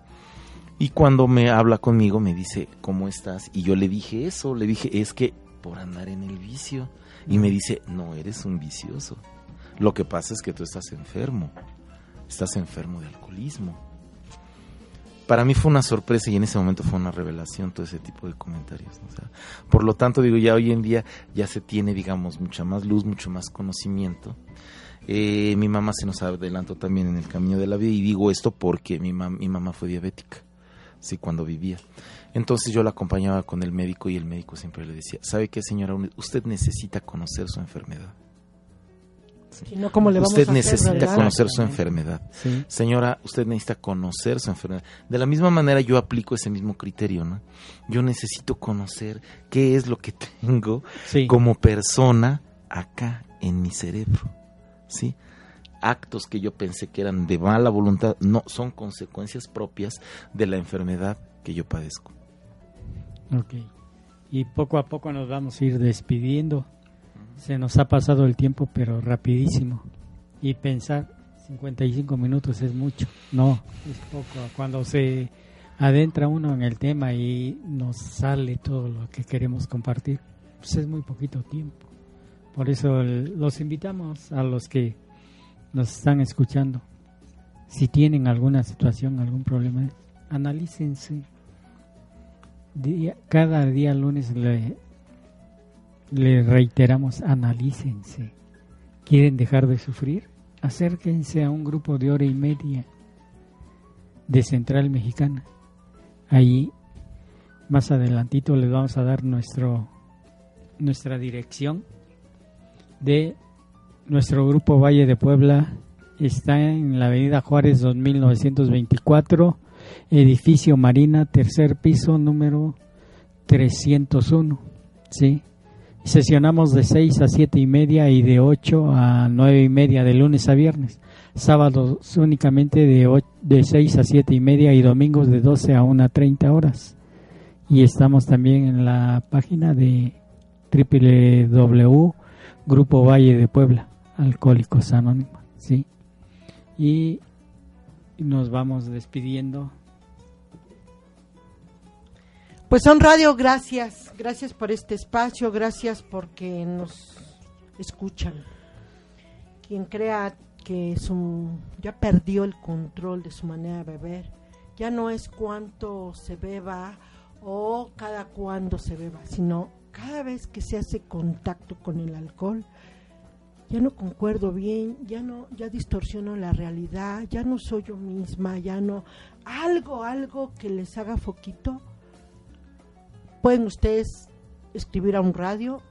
Y cuando me habla conmigo me dice, ¿cómo estás? Y yo le dije eso, le dije, es que por andar en el vicio. Y me dice, no, eres un vicioso lo que pasa es que tú estás enfermo, estás enfermo de alcoholismo. Para mí fue una sorpresa y en ese momento fue una revelación todo ese tipo de comentarios. por lo tanto, digo, ya hoy en día ya se tiene, digamos, mucha más luz, mucho más conocimiento. Eh, mi mamá se nos adelantó también en el camino de la vida y digo esto porque mi, mi mamá fue diabética, sí, cuando vivía. Entonces yo la acompañaba con el médico y el médico siempre le decía, ¿sabe qué señora? Usted necesita conocer su enfermedad usted necesita conocer su enfermedad. Señora, usted necesita conocer su enfermedad. De la misma manera yo aplico ese mismo criterio, ¿no? Yo necesito conocer qué es lo que tengo como persona acá en mi cerebro, ¿sí? Actos que yo pensé que eran de mala voluntad, no, son consecuencias propias de la enfermedad que yo padezco. Ok. Y poco a poco nos vamos a ir despidiendo. Se nos ha pasado el tiempo, pero rapidísimo. Y pensar 55 minutos es mucho. No, es poco. Cuando se adentra uno en el tema y nos sale todo lo que queremos compartir, pues es muy poquito tiempo. Por eso los invitamos a los que nos están escuchando. Si tienen alguna situación, algún problema, analícense. cada día lunes le le reiteramos, analícense. ¿Quieren dejar de sufrir? Acérquense a un grupo de hora y media de Central Mexicana. Ahí, más adelantito, les vamos a dar nuestro, nuestra dirección de nuestro grupo Valle de Puebla. Está en la avenida Juárez 2924, edificio Marina, tercer piso, número 301. ¿Sí? Sesionamos de 6 a 7 y media y de 8 a 9 y media de lunes a viernes. sábados únicamente de, de 6 a 7 y media y domingos de 12 a 1.30 horas. Y estamos también en la página de www Grupo Valle de Puebla, Alcohólicos Anónimos, ¿sí? Y nos vamos despidiendo. Pues son radio, gracias, gracias por este espacio, gracias porque nos escuchan. Quien crea que su, ya perdió el control de su manera de beber, ya no es cuánto se beba o cada cuándo se beba, sino cada vez que se hace contacto con el alcohol, ya no concuerdo bien, ya no, ya distorsiono la realidad, ya no soy yo misma, ya no, algo, algo que les haga foquito. Pueden ustedes escribir a un radio,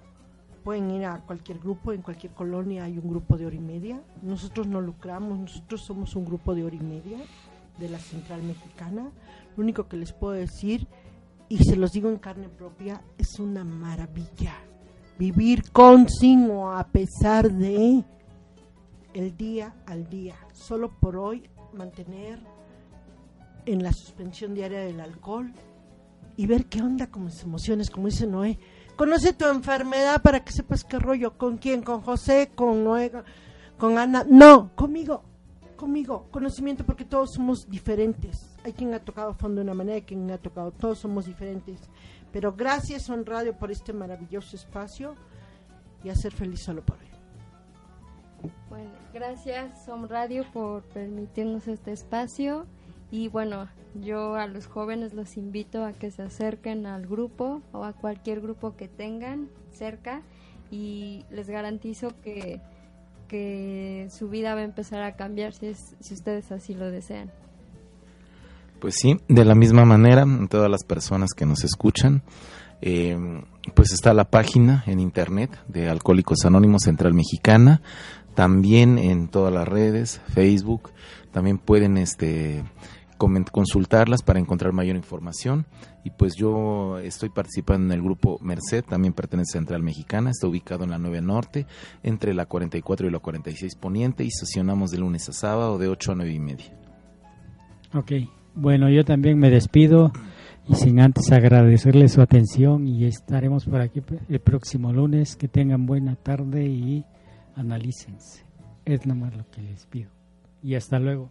pueden ir a cualquier grupo, en cualquier colonia hay un grupo de hora y media. Nosotros no lucramos, nosotros somos un grupo de hora y media de la Central Mexicana. Lo único que les puedo decir y se los digo en carne propia, es una maravilla. Vivir con, sin o a pesar de el día al día. Solo por hoy mantener en la suspensión diaria del alcohol y ver qué onda con mis emociones, como dice Noé. Conoce tu enfermedad para que sepas qué rollo, con quién, con José, con Noé, con Ana. No, conmigo, conmigo, conocimiento porque todos somos diferentes hay quien ha tocado fondo de una manera, hay quien ha tocado, todos somos diferentes. Pero gracias Son Radio por este maravilloso espacio y a ser feliz solo por hoy. Bueno, gracias Son Radio por permitirnos este espacio y bueno, yo a los jóvenes los invito a que se acerquen al grupo o a cualquier grupo que tengan cerca y les garantizo que, que su vida va a empezar a cambiar si, si ustedes así lo desean. Pues sí, de la misma manera, todas las personas que nos escuchan, eh, pues está la página en internet de Alcohólicos Anónimos Central Mexicana, también en todas las redes, Facebook, también pueden este consultarlas para encontrar mayor información y pues yo estoy participando en el grupo Merced, también pertenece a Central Mexicana, está ubicado en la 9 Norte, entre la 44 y la 46 Poniente y sesionamos de lunes a sábado de 8 a 9 y media. Ok, bueno, yo también me despido y sin antes agradecerles su atención y estaremos por aquí el próximo lunes. Que tengan buena tarde y analícense. Es nomás lo que les pido. Y hasta luego.